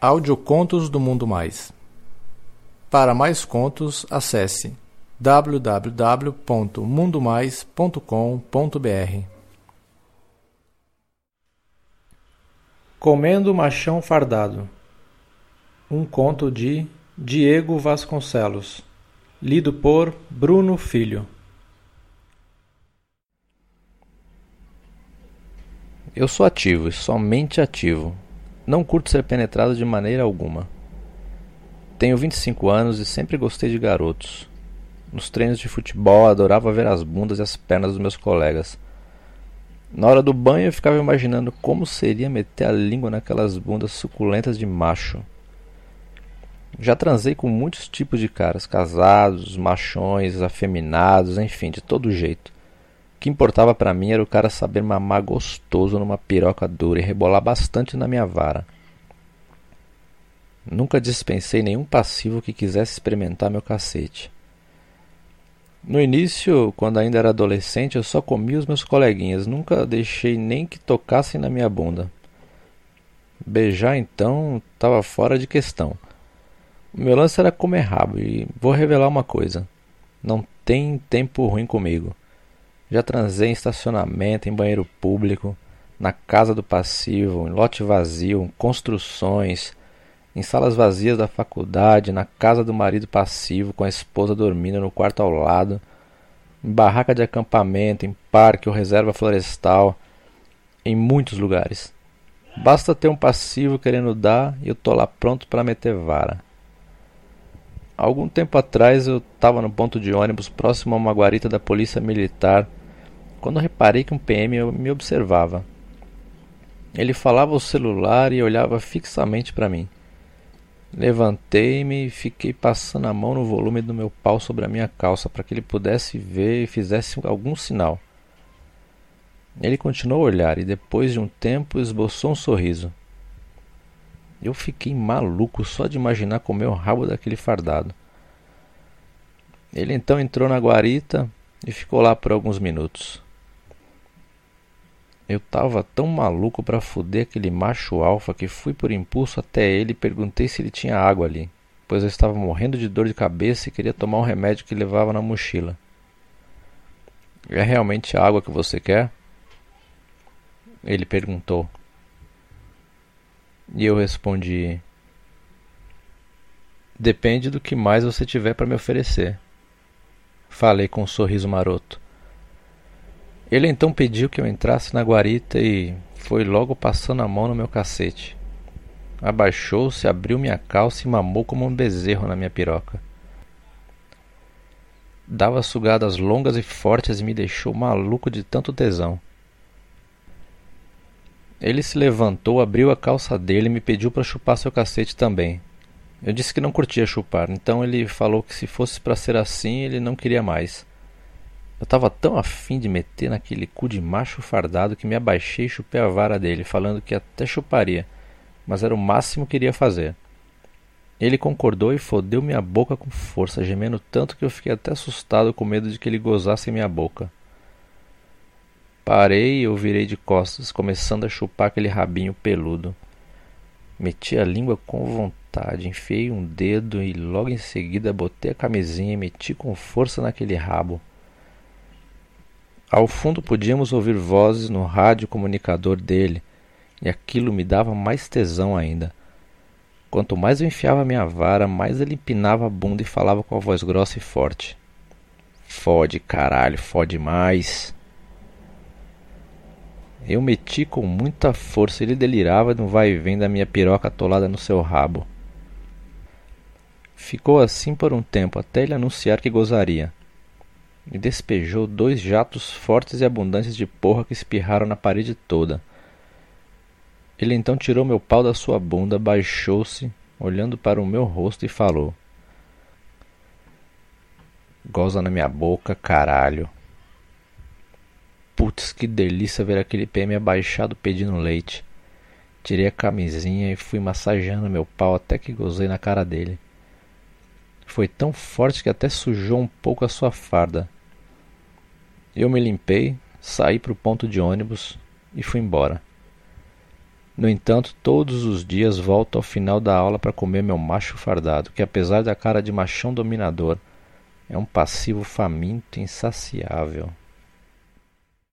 Audiocontos do Mundo Mais. Para mais contos, acesse www.mundomais.com.br. Comendo Machão Fardado. Um conto de Diego Vasconcelos. Lido por Bruno Filho. Eu sou ativo e somente ativo. Não curto ser penetrado de maneira alguma. Tenho 25 anos e sempre gostei de garotos. Nos treinos de futebol adorava ver as bundas e as pernas dos meus colegas. Na hora do banho eu ficava imaginando como seria meter a língua naquelas bundas suculentas de macho. Já transei com muitos tipos de caras, casados, machões, afeminados, enfim, de todo jeito que importava para mim era o cara saber mamar gostoso numa piroca dura e rebolar bastante na minha vara. Nunca dispensei nenhum passivo que quisesse experimentar meu cacete. No início, quando ainda era adolescente, eu só comia os meus coleguinhas, nunca deixei nem que tocassem na minha bunda. Beijar então estava fora de questão. O meu lance era comer rabo e vou revelar uma coisa: não tem tempo ruim comigo. Já transei em estacionamento, em banheiro público, na casa do passivo, em lote vazio, construções, em salas vazias da faculdade, na casa do marido passivo com a esposa dormindo no quarto ao lado, em barraca de acampamento, em parque ou reserva florestal, em muitos lugares. Basta ter um passivo querendo dar e eu tô lá pronto para meter vara. Algum tempo atrás eu estava no ponto de ônibus próximo a uma guarita da polícia militar quando reparei que um PM me observava. Ele falava ao celular e olhava fixamente para mim. Levantei-me e fiquei passando a mão no volume do meu pau sobre a minha calça para que ele pudesse ver e fizesse algum sinal. Ele continuou a olhar e depois de um tempo esboçou um sorriso. Eu fiquei maluco só de imaginar comer o rabo daquele fardado. Ele então entrou na guarita e ficou lá por alguns minutos. Eu tava tão maluco para fuder aquele macho alfa que fui por impulso até ele e perguntei se ele tinha água ali, pois eu estava morrendo de dor de cabeça e queria tomar um remédio que levava na mochila. É realmente a água que você quer? Ele perguntou. E eu respondi: Depende do que mais você tiver para me oferecer. Falei com um sorriso maroto. Ele então pediu que eu entrasse na guarita e foi logo passando a mão no meu cacete. Abaixou-se, abriu minha calça e mamou como um bezerro na minha piroca. Dava sugadas longas e fortes e me deixou maluco de tanto tesão. Ele se levantou, abriu a calça dele e me pediu para chupar seu cacete também. Eu disse que não curtia chupar, então ele falou que se fosse para ser assim, ele não queria mais. Eu estava tão afim de meter naquele cu de macho fardado que me abaixei e chupei a vara dele, falando que até chuparia, mas era o máximo que iria fazer. Ele concordou e fodeu minha boca com força, gemendo tanto que eu fiquei até assustado com medo de que ele gozasse minha boca. Parei e eu virei de costas, começando a chupar aquele rabinho peludo. Meti a língua com vontade, enfiei um dedo e logo em seguida botei a camisinha e meti com força naquele rabo. Ao fundo podíamos ouvir vozes no rádio comunicador dele, e aquilo me dava mais tesão ainda. Quanto mais eu enfiava minha vara, mais ele empinava a bunda e falava com a voz grossa e forte. Fode, caralho, fode mais. Eu meti com muita força, ele delirava no vai e vem da minha piroca atolada no seu rabo. Ficou assim por um tempo, até ele anunciar que gozaria e despejou dois jatos fortes e abundantes de porra que espirraram na parede toda. Ele então tirou meu pau da sua bunda, baixou-se, olhando para o meu rosto e falou: Goza na minha boca, caralho. Putz, que delícia ver aquele PM abaixado pedindo leite. Tirei a camisinha e fui massageando meu pau até que gozei na cara dele. Foi tão forte que até sujou um pouco a sua farda. Eu me limpei, saí para o ponto de ônibus e fui embora. No entanto, todos os dias volto ao final da aula para comer meu macho fardado, que apesar da cara de machão dominador, é um passivo faminto insaciável.